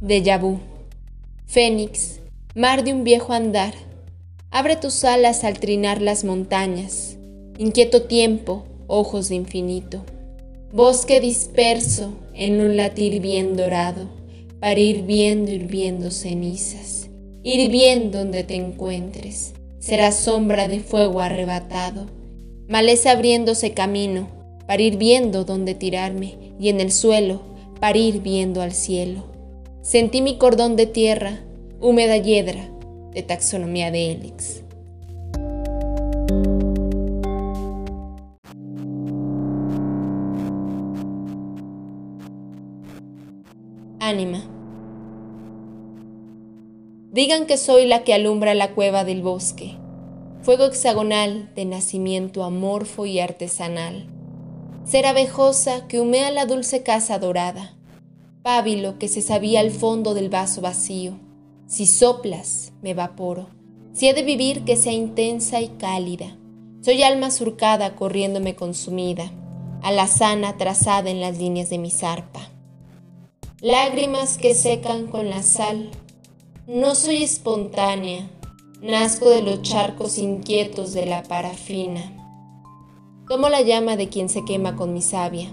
Déjà vu. Fénix, mar de un viejo andar. Abre tus alas al trinar las montañas. Inquieto tiempo, ojos de infinito. Bosque disperso en un latir bien dorado, para ir viendo hirviendo cenizas. Ir bien donde te encuentres, será sombra de fuego arrebatado. Maleza abriéndose camino, para ir viendo dónde tirarme, y en el suelo, para ir viendo al cielo. Sentí mi cordón de tierra, húmeda hiedra, de taxonomía de Hélix. Ánima. Digan que soy la que alumbra la cueva del bosque, fuego hexagonal de nacimiento amorfo y artesanal, ser abejosa que humea la dulce casa dorada, pábilo que se sabía al fondo del vaso vacío, si soplas me evaporo, si he de vivir que sea intensa y cálida, soy alma surcada corriéndome consumida, alazana trazada en las líneas de mi zarpa lágrimas que secan con la sal. No soy espontánea, nazco de los charcos inquietos de la parafina. Tomo la llama de quien se quema con mi savia.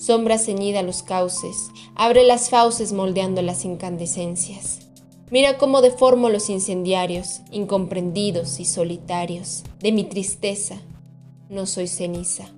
Sombra ceñida a los cauces, abre las fauces moldeando las incandescencias. Mira cómo deformo los incendiarios, incomprendidos y solitarios. De mi tristeza, no soy ceniza.